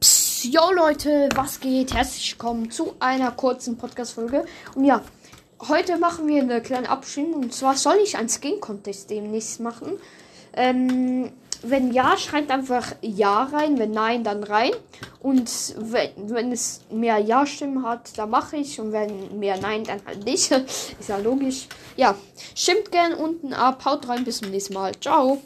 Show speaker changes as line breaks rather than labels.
Psst, yo Leute, was geht? Herzlich willkommen zu einer kurzen Podcast-Folge. Und ja, heute machen wir eine kleine Abstimmung. Und zwar soll ich einen Skin-Contest demnächst machen. Ähm, wenn ja, schreibt einfach Ja rein. Wenn nein, dann rein. Und wenn, wenn es mehr Ja-Stimmen hat, dann mache ich. Und wenn mehr Nein, dann halt nicht. Ist ja logisch. Ja, stimmt gern unten ab. Haut rein, bis zum nächsten Mal. Ciao.